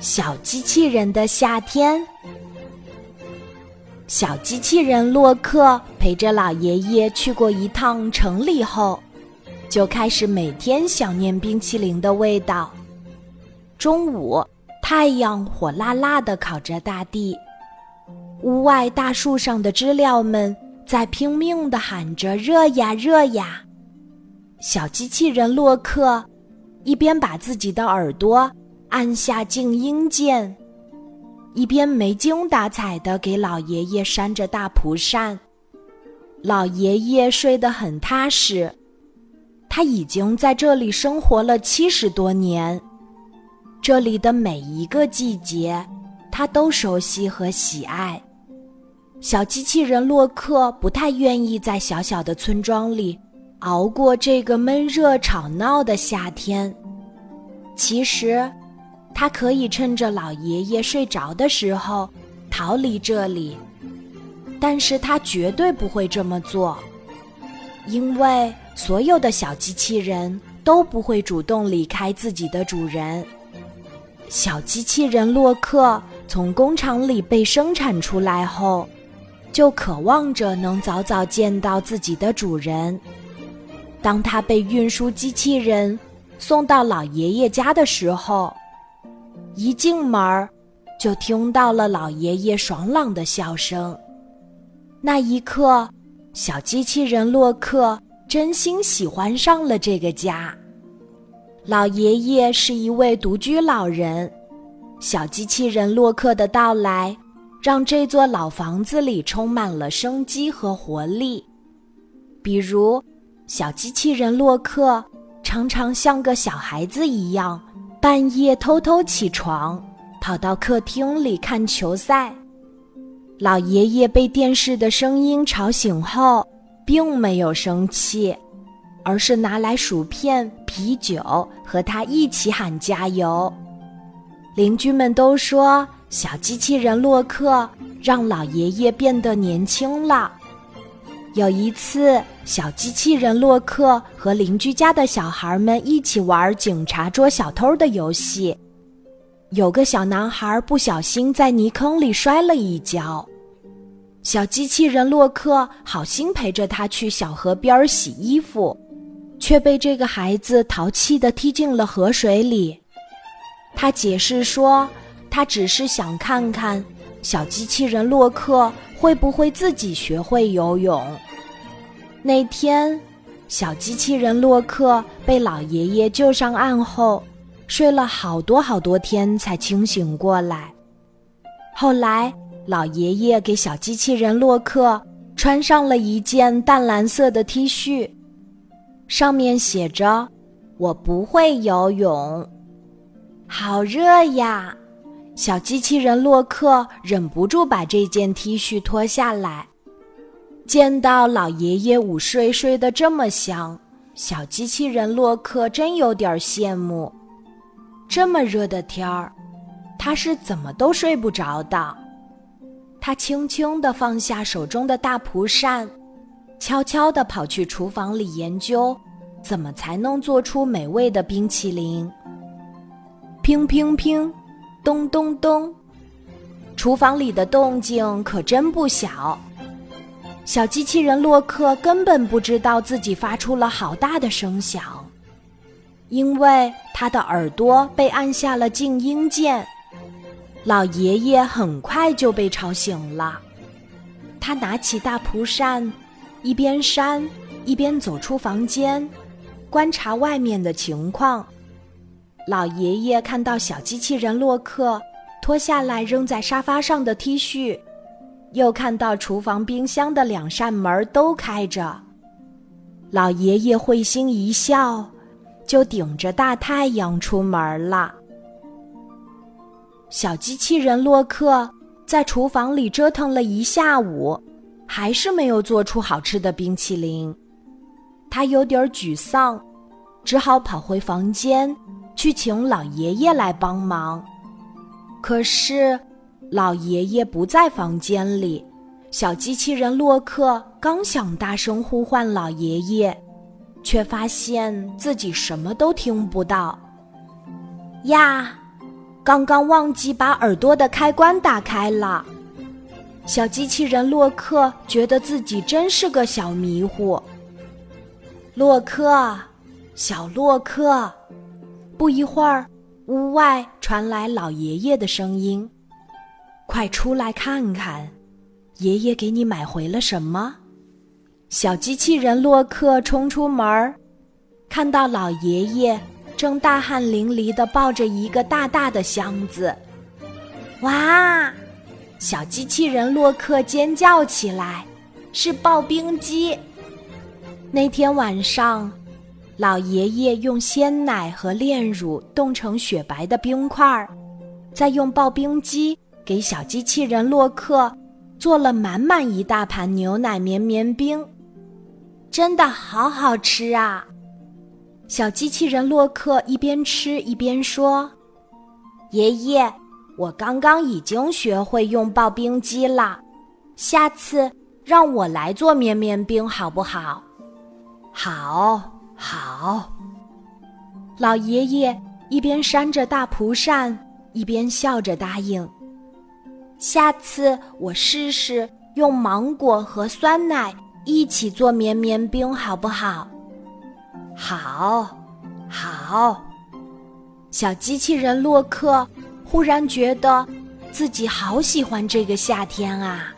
小机器人的夏天。小机器人洛克陪着老爷爷去过一趟城里后，就开始每天想念冰淇淋的味道。中午，太阳火辣辣的烤着大地，屋外大树上的知了们在拼命的喊着“热呀，热呀”。小机器人洛克一边把自己的耳朵按下静音键。一边没精打采的给老爷爷扇着大蒲扇，老爷爷睡得很踏实。他已经在这里生活了七十多年，这里的每一个季节，他都熟悉和喜爱。小机器人洛克不太愿意在小小的村庄里熬过这个闷热吵闹的夏天。其实。他可以趁着老爷爷睡着的时候逃离这里，但是他绝对不会这么做，因为所有的小机器人都不会主动离开自己的主人。小机器人洛克从工厂里被生产出来后，就渴望着能早早见到自己的主人。当他被运输机器人送到老爷爷家的时候，一进门，就听到了老爷爷爽朗的笑声。那一刻，小机器人洛克真心喜欢上了这个家。老爷爷是一位独居老人，小机器人洛克的到来，让这座老房子里充满了生机和活力。比如，小机器人洛克常常像个小孩子一样。半夜偷偷起床，跑到客厅里看球赛。老爷爷被电视的声音吵醒后，并没有生气，而是拿来薯片、啤酒和他一起喊加油。邻居们都说，小机器人洛克让老爷爷变得年轻了。有一次，小机器人洛克和邻居家的小孩们一起玩警察捉小偷的游戏。有个小男孩不小心在泥坑里摔了一跤，小机器人洛克好心陪着他去小河边洗衣服，却被这个孩子淘气地踢进了河水里。他解释说，他只是想看看小机器人洛克。会不会自己学会游泳？那天，小机器人洛克被老爷爷救上岸后，睡了好多好多天才清醒过来。后来，老爷爷给小机器人洛克穿上了一件淡蓝色的 T 恤，上面写着：“我不会游泳，好热呀。”小机器人洛克忍不住把这件 T 恤脱下来，见到老爷爷午睡睡得这么香，小机器人洛克真有点羡慕。这么热的天儿，他是怎么都睡不着的。他轻轻地放下手中的大蒲扇，悄悄地跑去厨房里研究，怎么才能做出美味的冰淇淋。乒乒乒。咚咚咚！厨房里的动静可真不小。小机器人洛克根本不知道自己发出了好大的声响，因为他的耳朵被按下了静音键。老爷爷很快就被吵醒了，他拿起大蒲扇，一边扇一边走出房间，观察外面的情况。老爷爷看到小机器人洛克脱下来扔在沙发上的 T 恤，又看到厨房冰箱的两扇门都开着，老爷爷会心一笑，就顶着大太阳出门了。小机器人洛克在厨房里折腾了一下午，还是没有做出好吃的冰淇淋，他有点沮丧，只好跑回房间。去请老爷爷来帮忙，可是老爷爷不在房间里。小机器人洛克刚想大声呼唤老爷爷，却发现自己什么都听不到。呀，刚刚忘记把耳朵的开关打开了。小机器人洛克觉得自己真是个小迷糊。洛克，小洛克，不一会儿，屋外传来老爷爷的声音：“快出来看看，爷爷给你买回了什么。”小机器人洛克冲出门儿，看到老爷爷正大汗淋漓地抱着一个大大的箱子。哇！小机器人洛克尖叫起来：“是刨冰机！”那天晚上，老爷爷用鲜奶和炼乳冻成雪白的冰块儿，再用刨冰机给小机器人洛克做了满满一大盘牛奶绵绵冰。真的好好吃啊！小机器人洛克一边吃一边说：“爷爷，我刚刚已经学会用刨冰机了，下次让我来做绵绵冰好不好？”“好，好。”老爷爷一边扇着大蒲扇，一边笑着答应：“下次我试试用芒果和酸奶。”一起做绵绵冰好不好？好，好。小机器人洛克忽然觉得自己好喜欢这个夏天啊！